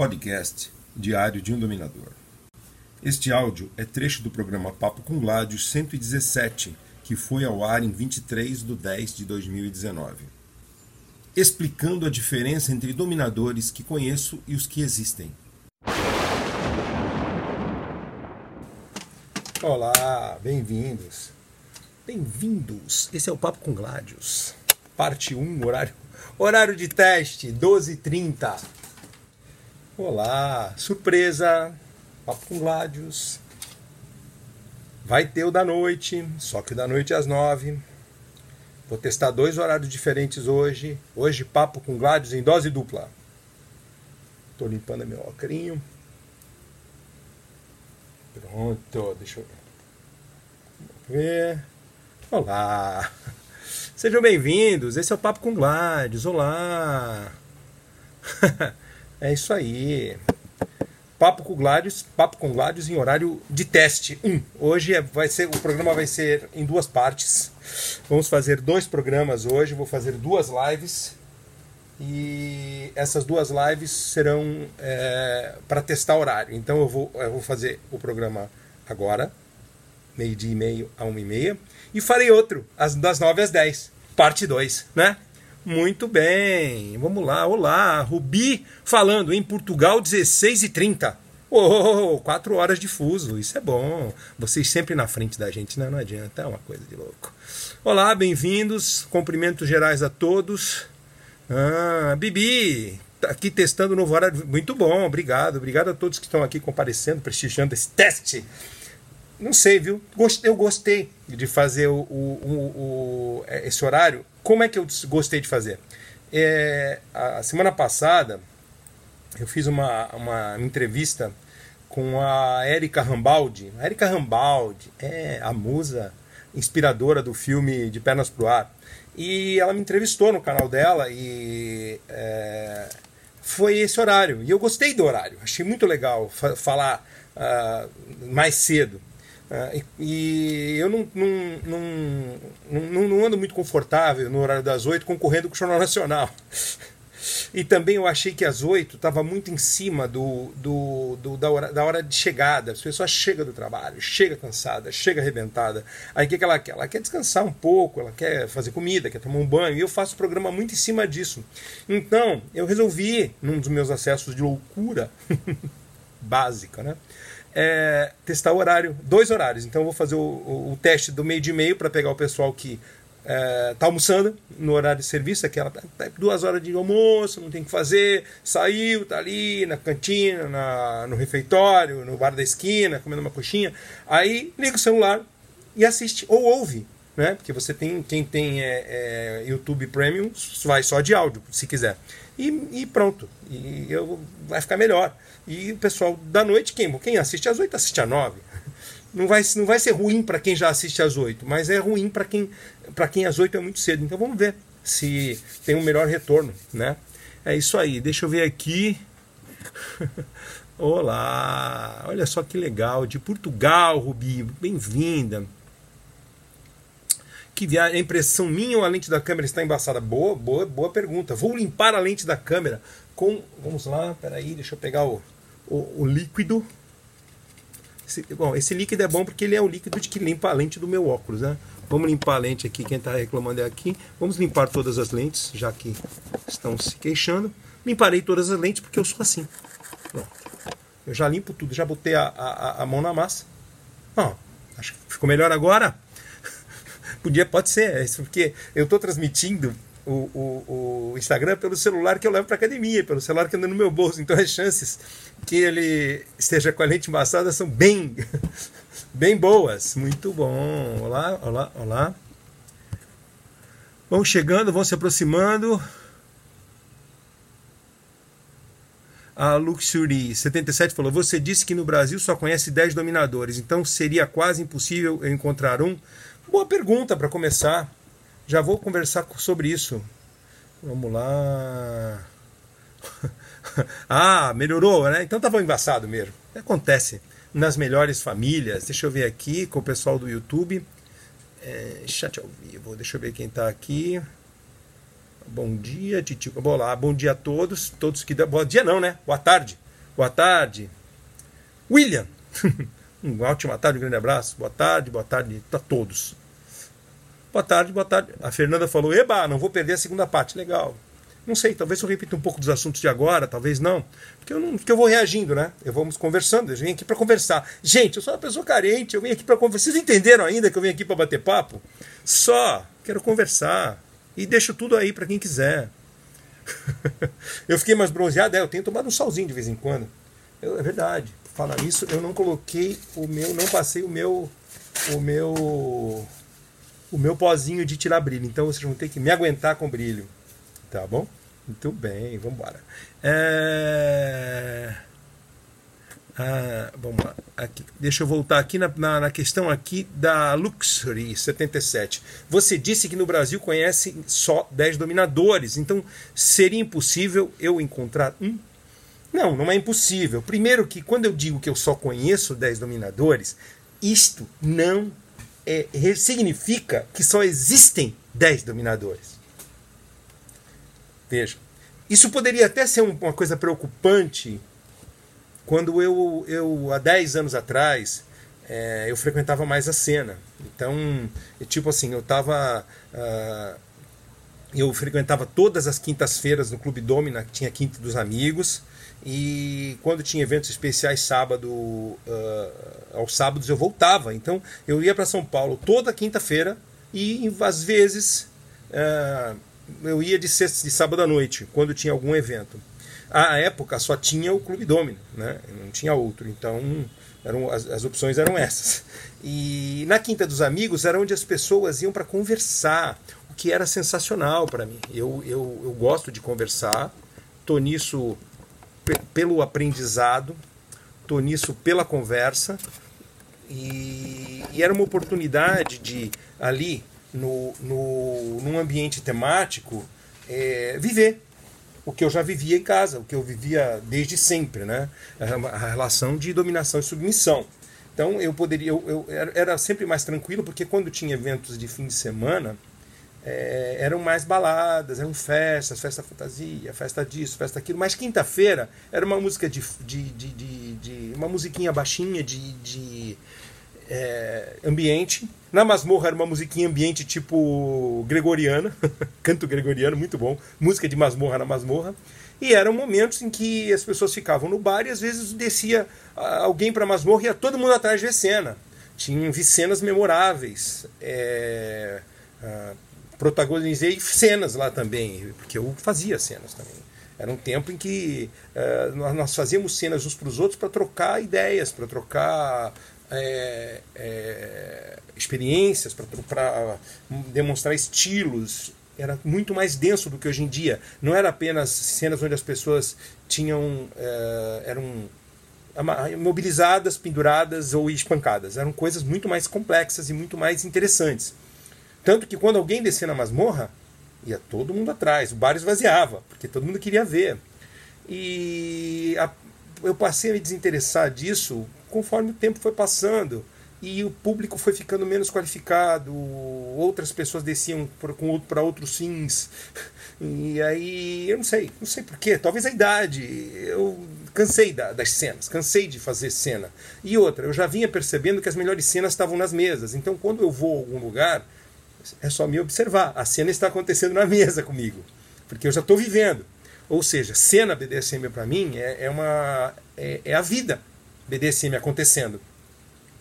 Podcast Diário de um Dominador. Este áudio é trecho do programa Papo com Gládio 117, que foi ao ar em 23 de 10 de 2019. Explicando a diferença entre dominadores que conheço e os que existem. Olá, bem-vindos. Bem-vindos. Esse é o Papo com Gládios. Parte 1, horário, horário de teste, 12h30. Olá, surpresa. Papo com Gládios. Vai ter o da noite, só que o da noite é às 9 Vou testar dois horários diferentes hoje. Hoje, papo com Gládios em dose dupla. Tô limpando meu ocrinho. Pronto, deixa eu ver. Olá! Sejam bem-vindos, esse é o Papo com Gladys. Olá! é isso aí. Papo com Gladys, Papo com Gladys em horário de teste 1. Um. Hoje é, vai ser, o programa vai ser em duas partes. Vamos fazer dois programas hoje, vou fazer duas lives. E essas duas lives serão é, para testar horário. Então eu vou, eu vou fazer o programa agora, meio-dia e meio a uma e meia. E farei outro, as, das nove às dez, parte 2, né? Muito bem, vamos lá. Olá, Rubi falando em Portugal, 16 e 30. Oh, quatro horas de fuso, isso é bom. Vocês sempre na frente da gente, né? não adianta, é uma coisa de louco. Olá, bem-vindos, cumprimentos gerais a todos. Ah, Bibi, tá aqui testando o novo horário. Muito bom, obrigado. Obrigado a todos que estão aqui comparecendo, prestigiando esse teste não sei, viu? Eu gostei de fazer o, o, o, é, esse horário. Como é que eu gostei de fazer? É, a semana passada eu fiz uma, uma entrevista com a Erika Rambaldi. A Erika Rambaldi é a musa inspiradora do filme De Pernas pro Ar. E ela me entrevistou no canal dela e é, foi esse horário. E eu gostei do horário, achei muito legal falar uh, mais cedo. Uh, e, eu não, não, não, não, ando muito confortável no horário das oito concorrendo com o Jornal Nacional. E também eu achei que às oito estava muito em cima do, do, do, da, hora, da hora de chegada. As pessoas chegam do trabalho, chega cansada, chega arrebentada. Aí o que, que ela quer? Ela quer descansar um pouco, ela quer fazer comida, quer tomar um banho. E eu faço o programa muito em cima disso. Então, eu resolvi, num dos meus acessos de loucura básica, né? É, testar o horário, dois horários. Então eu vou fazer o, o, o teste do meio de meio para pegar o pessoal que está é, tá almoçando no horário de serviço, aquela tá, tá, duas horas de almoço, não tem o que fazer, saiu, tá ali na cantina, na, no refeitório, no bar da esquina, comendo uma coxinha. Aí liga o celular e assiste, ou ouve, né? Porque você tem, quem tem é, é, YouTube Premium vai só de áudio, se quiser. E, e pronto, e eu, vai ficar melhor. E o pessoal da noite, quem, quem assiste às 8 assiste às 9. Não vai, não vai ser ruim para quem já assiste às 8, mas é ruim para quem, quem às 8 é muito cedo. Então vamos ver se tem um melhor retorno, né? É isso aí. Deixa eu ver aqui. Olá! Olha só que legal. De Portugal, Rubi. Bem-vinda. Que. A impressão minha ou a lente da câmera está embaçada? Boa, boa, boa pergunta. Vou limpar a lente da câmera com. Vamos lá, peraí, deixa eu pegar o, o, o líquido. Esse, bom, esse líquido é bom porque ele é o líquido de que limpa a lente do meu óculos, né? Vamos limpar a lente aqui, quem está reclamando é aqui. Vamos limpar todas as lentes, já que estão se queixando. Limparei todas as lentes porque eu sou assim. Pronto. Eu já limpo tudo, já botei a, a, a mão na massa. Ó, acho que ficou melhor agora. Podia, pode ser, é porque eu estou transmitindo o, o, o, Instagram pelo celular que eu levo para academia, pelo celular que anda no meu bolso. Então as chances que ele esteja com a lente embaçada são bem, bem boas. Muito bom. Olá, olá, olá. Vão chegando, vão se aproximando. A Luxury 77 falou: Você disse que no Brasil só conhece 10 dominadores, então seria quase impossível eu encontrar um? Boa pergunta para começar. Já vou conversar sobre isso. Vamos lá. ah, melhorou, né? Então tava embaçado mesmo. Acontece nas melhores famílias. Deixa eu ver aqui com o pessoal do YouTube. É, chat ao vivo. Deixa eu ver quem está aqui. Bom dia, Titico. Bom, lá, bom dia a todos. Todos que. Bom dia não, né? Boa tarde. Boa tarde. William. um ótimo tarde, um grande abraço. Boa tarde, boa tarde a todos. Boa tarde, boa tarde. A Fernanda falou: Eba, não vou perder a segunda parte. Legal. Não sei, talvez eu repita um pouco dos assuntos de agora, talvez não. Porque eu, não, porque eu vou reagindo, né? Eu vamos conversando, eu venho aqui para conversar. Gente, eu sou uma pessoa carente, eu venho aqui para conversar. Vocês entenderam ainda que eu venho aqui para bater papo? Só quero conversar. E deixo tudo aí para quem quiser. eu fiquei mais bronzeado, é, eu tenho tomado um solzinho de vez em quando. Eu, é verdade. Falar isso, eu não coloquei o meu, não passei o meu. O meu o meu pozinho de tirar brilho. Então vocês vão ter que me aguentar com brilho. Tá bom? Muito bem, vamos embora. É... Ah, vamos lá. Aqui. Deixa eu voltar aqui na, na, na, questão aqui da Luxury 77. Você disse que no Brasil conhece só 10 dominadores, então seria impossível eu encontrar um? Não, não é impossível. Primeiro que quando eu digo que eu só conheço 10 dominadores, isto não é, significa que só existem 10 dominadores. Veja, isso poderia até ser uma coisa preocupante quando eu, eu há 10 anos atrás, é, eu frequentava mais a cena. Então, tipo assim, eu estava. Uh, ah, eu frequentava todas as quintas-feiras no Clube Domina, que tinha Quinta dos Amigos. E quando tinha eventos especiais sábado, uh, aos sábados eu voltava. Então eu ia para São Paulo toda quinta-feira e às vezes uh, eu ia de, sexta, de sábado à noite, quando tinha algum evento. À época só tinha o Clube Domino, né? não tinha outro. Então eram, as, as opções eram essas. E na Quinta dos Amigos era onde as pessoas iam para conversar, que era sensacional para mim. Eu, eu, eu gosto de conversar, estou nisso pelo aprendizado, estou nisso pela conversa. E, e, era uma oportunidade de, ali, no, no, num ambiente temático, é, viver o que eu já vivia em casa, o que eu vivia desde sempre, né? a relação de dominação e submissão. Então eu poderia, eu, eu era sempre mais tranquilo, porque quando tinha eventos de fim de semana, é, eram mais baladas, eram festas, festa fantasia, festa disso, festa aquilo. Mas quinta-feira era uma música de, de, de, de, uma musiquinha baixinha de, é, ambiente. Na masmorra era uma musiquinha ambiente tipo gregoriana, canto gregoriano, muito bom. Música de masmorra na masmorra. E eram momentos em que as pessoas ficavam no bar e às vezes descia alguém para a masmorra e ia todo mundo atrás de ver cena. Tinha cenas memoráveis. É, protagonizei cenas lá também, porque eu fazia cenas também. Era um tempo em que uh, nós fazíamos cenas uns para os outros para trocar ideias, para trocar é, é, experiências, para demonstrar estilos. Era muito mais denso do que hoje em dia. Não era apenas cenas onde as pessoas tinham uh, eram mobilizadas, penduradas ou espancadas. Eram coisas muito mais complexas e muito mais interessantes. Tanto que quando alguém descia na masmorra, ia todo mundo atrás, o bar esvaziava, porque todo mundo queria ver. E a, eu passei a me desinteressar disso conforme o tempo foi passando e o público foi ficando menos qualificado, outras pessoas desciam para outros fins. E aí, eu não sei, não sei porquê, talvez a idade. Eu cansei da, das cenas, cansei de fazer cena. E outra, eu já vinha percebendo que as melhores cenas estavam nas mesas. Então, quando eu vou a algum lugar, é só me observar. A cena está acontecendo na mesa comigo, porque eu já estou vivendo. Ou seja, cena BDSM para mim é, é uma é, é, a vida BDSM acontecendo.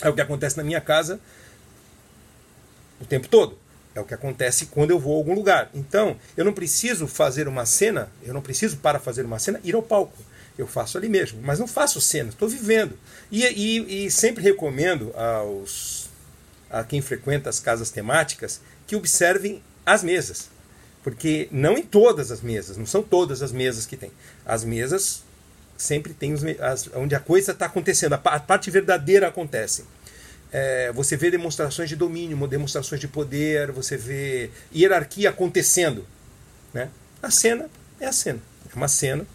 É o que acontece na minha casa o tempo todo. É o que acontece quando eu vou a algum lugar. Então, eu não preciso fazer uma cena, eu não preciso, para fazer uma cena, ir ao palco. Eu faço ali mesmo. Mas não faço cena, estou vivendo. E, e, e sempre recomendo aos a quem frequenta as casas temáticas que observem as mesas. Porque não em todas as mesas, não são todas as mesas que tem. As mesas sempre tem os, as, onde a coisa está acontecendo, a, a, parte verdadeira acontece. É, você vê demonstrações de domínio, demonstrações de poder, você vê hierarquia acontecendo. Né? A cena é a cena. É uma cena,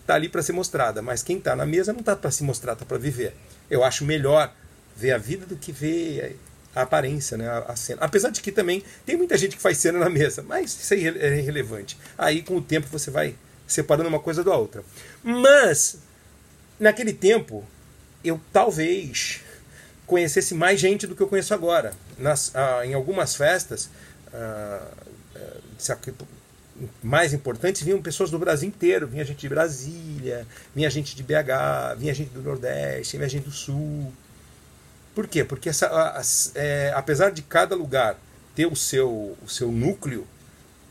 está ali para ser mostrada, mas quem está na mesa não está para se mostrar, está para viver. Eu acho melhor ver a vida do que ver a aparência, né, a, cena. Apesar de que também tem muita gente que faz cena na mesa, mas isso aí é irrelevante. Aí com o tempo você vai separando uma coisa da outra. Mas naquele tempo, eu talvez conhecesse mais gente do que eu conheço agora. Nas, ah, em algumas festas, ah, ah mais importantes, vinham pessoas do Brasil inteiro. Vinha gente de Brasília, vinha gente de BH, vinha gente do Nordeste, vinha gente do Sul. Por quê? Porque essa, a, a, é, apesar de cada lugar ter o seu, o seu núcleo,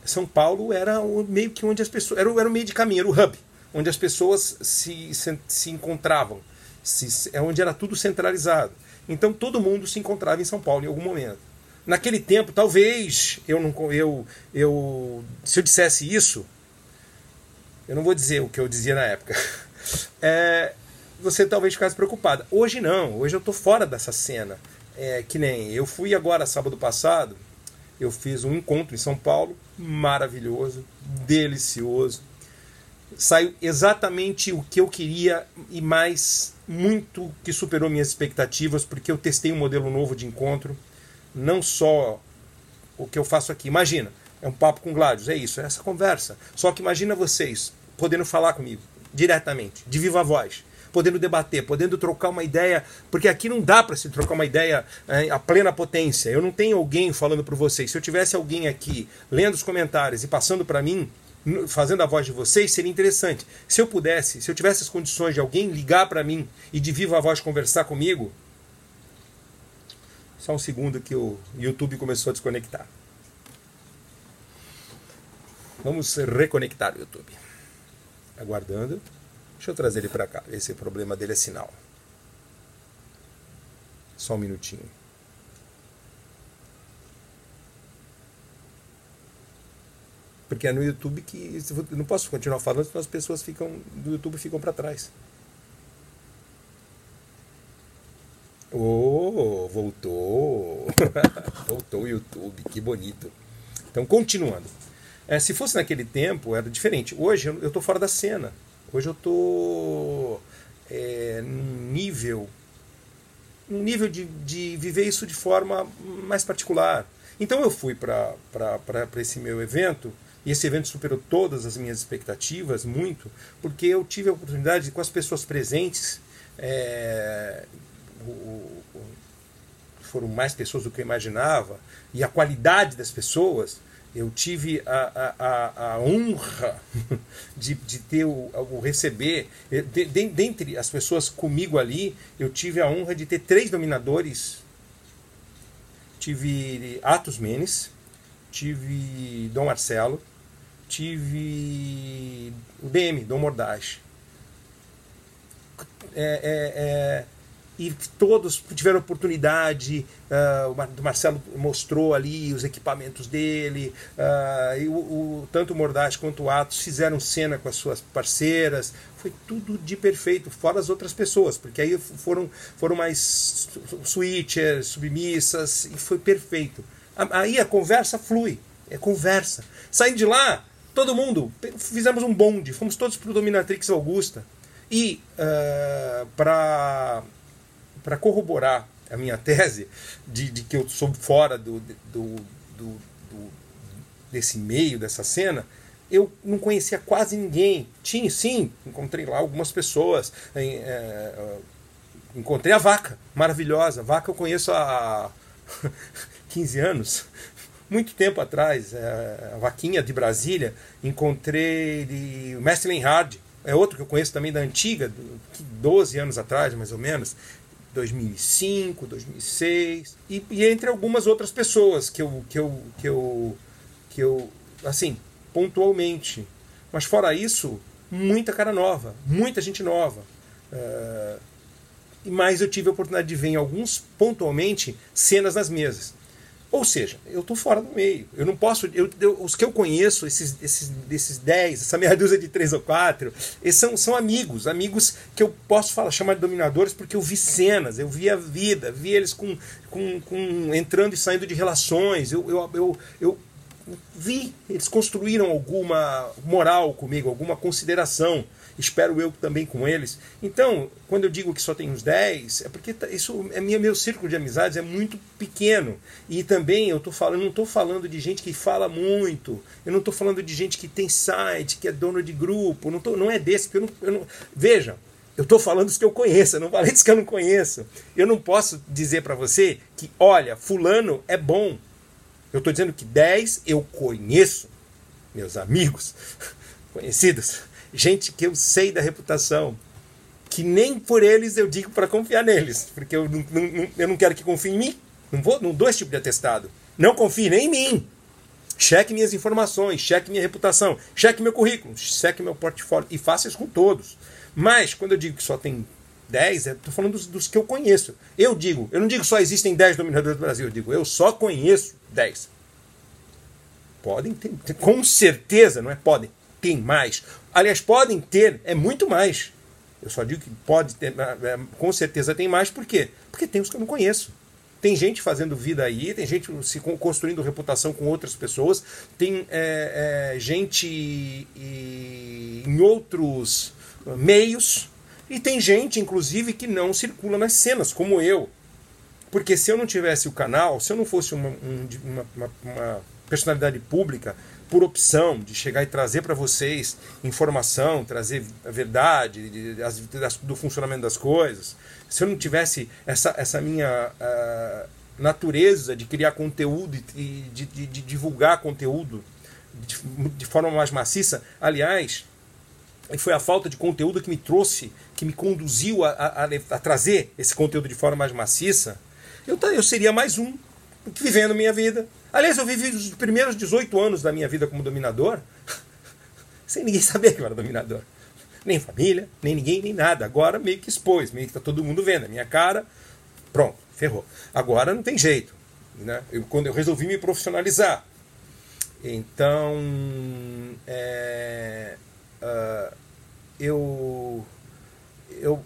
São Paulo era o, meio que onde as pessoas. Era, era o meio de caminho, era o hub, onde as pessoas se, se, se encontravam. Se, é onde era tudo centralizado. Então todo mundo se encontrava em São Paulo em algum momento. Naquele tempo, talvez eu não eu eu se eu dissesse isso, eu não vou dizer o que eu dizia na época. É, você talvez ficasse preocupada. Hoje não, hoje eu estou fora dessa cena. É, que nem eu fui agora sábado passado, eu fiz um encontro em São Paulo, maravilhoso, delicioso. Saiu exatamente o que eu queria e mais muito que superou minhas expectativas, porque eu testei um modelo novo de encontro, não só o que eu faço aqui. Imagina, é um papo com Gládios, é isso, é essa conversa. Só que imagina vocês podendo falar comigo diretamente, de viva voz, podendo debater, podendo trocar uma ideia, porque aqui não dá para se trocar uma ideia é, a plena potência. Eu não tenho alguém falando para vocês. Se eu tivesse alguém aqui lendo os comentários e passando para mim, fazendo a voz de vocês, seria interessante. Se eu pudesse, se eu tivesse as condições de alguém ligar para mim e de viva voz conversar comigo. Só um segundo que o YouTube começou a desconectar. Vamos reconectar o YouTube. Aguardando. Deixa eu trazer ele para cá. Esse problema dele é sinal. Só um minutinho. Porque é no YouTube que. Não posso continuar falando, senão as pessoas ficam do YouTube ficam para trás. Oh, voltou! voltou o YouTube, que bonito. Então, continuando. É, se fosse naquele tempo, era diferente. Hoje eu estou fora da cena. Hoje eu estou é, num nível, num nível de, de viver isso de forma mais particular. Então eu fui para esse meu evento e esse evento superou todas as minhas expectativas, muito, porque eu tive a oportunidade de, com as pessoas presentes, é, o, o, foram mais pessoas do que eu imaginava, e a qualidade das pessoas, eu tive a, a, a honra de, de ter o, o receber, de, de, dentre as pessoas comigo ali, eu tive a honra de ter três dominadores. Tive Atos Menes, tive Dom Marcelo, tive o DM, Dom Mordaz. É, é, é, e todos tiveram oportunidade. Uh, o Marcelo mostrou ali os equipamentos dele, uh, e o, o, tanto o Mordaz quanto o Atos fizeram cena com as suas parceiras. Foi tudo de perfeito, fora as outras pessoas, porque aí foram, foram mais switchers, submissas, e foi perfeito. Aí a conversa flui, é conversa. Saindo de lá, todo mundo, fizemos um bonde, fomos todos para o Dominatrix Augusta. E uh, para corroborar a minha tese de, de, que eu sou fora do, do, do, do, desse meio, dessa cena, eu não conhecia quase ninguém. Tinha, sim, encontrei lá algumas pessoas. Em, é, encontrei a vaca, maravilhosa. Vaca eu conheço há 15 anos muito tempo atrás, é, a Vaquinha de Brasília, encontrei de, o Mestre Lenhard, é outro que eu conheço também da antiga, 12 anos atrás, mais ou menos, 2005, 2006, e, e entre algumas outras pessoas que eu, que eu, que eu, que eu, assim, pontualmente. Mas fora isso, muita cara nova, muita gente nova. Uh, mas eu tive a oportunidade de ver em alguns, pontualmente, cenas nas mesas. Ou seja, eu estou fora do meio. Eu não posso. Eu, eu, os que eu conheço, esses, esses, esses 10, essa meia dúzia de três ou quatro, eles são, são amigos. Amigos que eu posso falar, chamar de dominadores porque eu vi cenas, eu vi a vida, vi eles com, com, com entrando e saindo de relações. Eu, eu, eu, eu vi, eles construíram alguma moral comigo, alguma consideração espero eu também com eles. Então, quando eu digo que só tem uns 10, é porque tá, isso é minha, meu círculo de amizades é muito pequeno. E também eu tô falando, não estou falando de gente que fala muito, eu não estou falando de gente que tem site, que é dono de grupo, não, tô, não é desse, porque eu não, eu não, veja, Eu estou falando dos que eu conheço, não falei dos que eu não conheço. Eu não posso dizer para você que, olha, fulano é bom. Eu estou dizendo que 10 eu conheço, meus amigos, conhecidos, gente que eu sei da reputação, que nem por eles eu digo para confiar neles, porque eu não, não, eu não quero que confie em mim. Não, vou, não dou esse tipo de atestado. Não confie nem em mim. Cheque minhas informações, cheque minha reputação, cheque meu currículo, cheque meu portfólio e faça isso com todos. Mas, quando eu digo que só tem 10, estou falando dos, dos, que eu conheço. Eu digo, eu não digo só existem 10 dominadores do Brasil, eu digo, eu só conheço 10. Podem ter, com certeza, não é podem, tem mais. Aliás, podem ter, é muito mais. Eu só digo que pode ter, é, com certeza tem mais, por quê? Porque tem os que eu não conheço. Tem gente fazendo vida aí, tem gente se construindo reputação com outras pessoas, tem é, é, gente em outros meios. E tem gente, inclusive, que não circula nas cenas, como eu. Porque se eu não tivesse o canal, se eu não fosse uma, uma, uma, uma personalidade pública, por opção de chegar e trazer para vocês informação, trazer a verdade de, as, do funcionamento das coisas, se eu não tivesse essa, essa minha uh, natureza de criar conteúdo e de, de, de divulgar conteúdo de, de forma mais maciça, aliás, foi a falta de conteúdo que me trouxe, que me conduziu a, a, a trazer esse conteúdo de forma mais maciça, eu, eu seria mais um vivendo minha vida. Aliás, eu vivi os primeiros 18 anos da minha vida como dominador sem ninguém saber que eu era dominador. Nem família, nem ninguém, nem nada. Agora meio que expôs, meio que está todo mundo vendo a minha cara. Pronto, ferrou. Agora não tem jeito. Né? Eu, quando eu resolvi me profissionalizar. Então, é, uh, eu, eu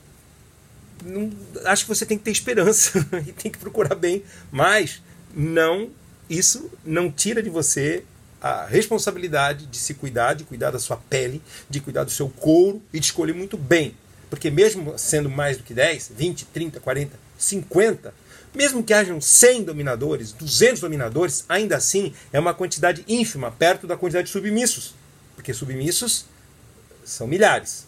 não, acho que você tem que ter esperança e tem que procurar bem, mas não isso não tira de você a responsabilidade de se cuidar, de cuidar da sua pele, de cuidar do seu couro e de escolher muito bem. Porque mesmo sendo mais do que 10, 20, 30, 40, 50, mesmo que hajam 100 dominadores, 200 dominadores, ainda assim é uma quantidade ínfima perto da quantidade de submissos. Porque submissos são milhares.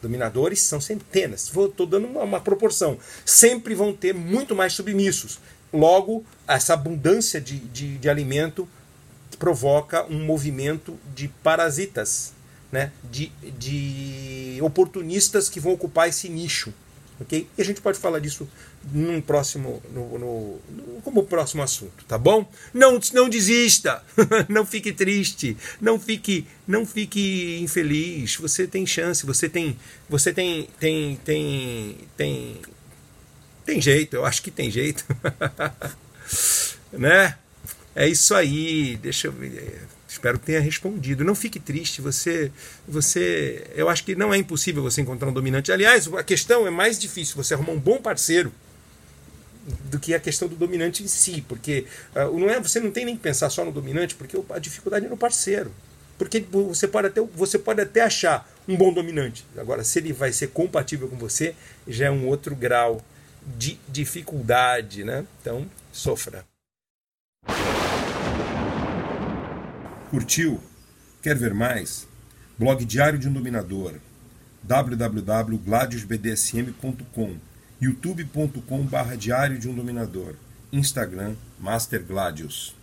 Dominadores são centenas. Estou dando uma, uma, proporção. Sempre vão ter muito mais submissos. Logo, essa abundância de, de, de alimento provoca um movimento de parasitas, né? de, de oportunistas que vão ocupar esse nicho. Okay? E a gente pode falar disso num próximo, no, no, no, como próximo assunto, tá bom? Não, não desista, não fique triste, não fique, não fique infeliz. Você tem chance, você tem, você tem, tem, tem, tem, tem jeito. Eu acho que tem jeito, né? É isso aí. Deixa eu. Espero que tenha respondido. Não fique triste. Você, você, eu acho que não é impossível você encontrar um dominante. Aliás, a questão é mais difícil você arrumar um bom parceiro do que a questão do dominante em si, porque uh, não é, você não tem nem que pensar só no dominante, porque a dificuldade é no parceiro. Porque você pode até, você pode até achar um bom dominante. Agora, se ele vai ser compatível com você, já é um outro grau de dificuldade, né? Então, sofra. Curtiu? Quer ver mais? Blog Diário de um Dominador www.gladiusbdsm.com youtube.com barra Diário de um Dominador Instagram Master Gladius